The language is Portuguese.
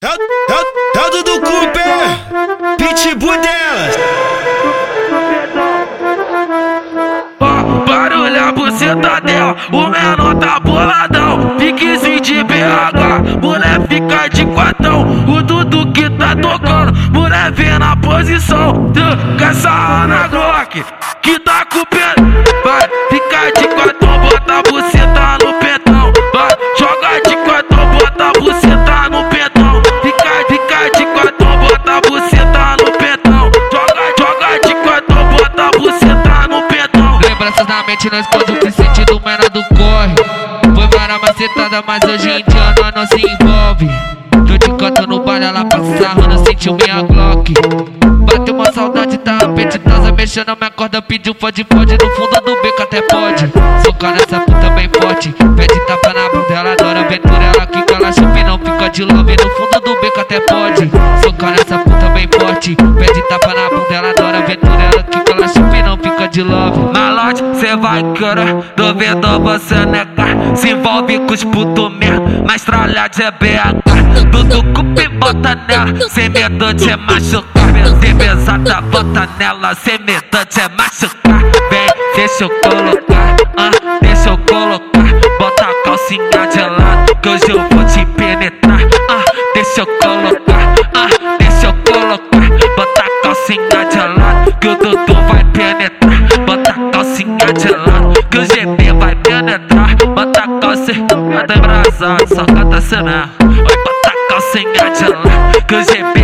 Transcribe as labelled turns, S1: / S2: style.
S1: É, é, é do do Cooper, pitbull delas.
S2: Ó, barulho a buceta dela, o menor tá boladão. Piquezinho de BH, mulher fica de quatão. O Dudu que tá tocando, mulher vem na posição. Com essa Ana Glock, que tá com o pé. Vai,
S3: Lembranças na mente, não esconde o que sente do do corre. Foi vara macetada, mas hoje em dia nós não se envolve. Tô de canto no baile, ela passa sarrando, sentiu minha Glock. Bateu uma saudade, tá apetitosa, mexendo minha corda, pediu pode, pode, no fundo do beco até pode. Socar nessa puta bem forte, pede tapa na bunda, ela adora aventura, ela quica, ela chupa não fica de love, no fundo do beco até pode. Socar nessa puta bem forte, pede tapa na bunda, ela adora aventura, ela quica, ela chupa não fica de love.
S2: Cê vai querer, duvido você negar. Se envolve com os puto mesmo, mas tralhade é BH. Tudo cupi bota nela, sem medo de machucar. Se pesada bota nela, sem medo de machucar. Vem, deixa eu colocar, ah, deixa eu colocar. Bota a calcinha de lado, que hoje eu vou te penetrar. Ah, deixa eu colocar, ah, deixa eu colocar. Bota a calcinha de lado, que o Dudu vai penetrar. Calcinha de lado, que o GB vai penetrar. Bota a calcinha, tá embrasado, só canta mesmo. Vai bota a calcinha de lado, que o GB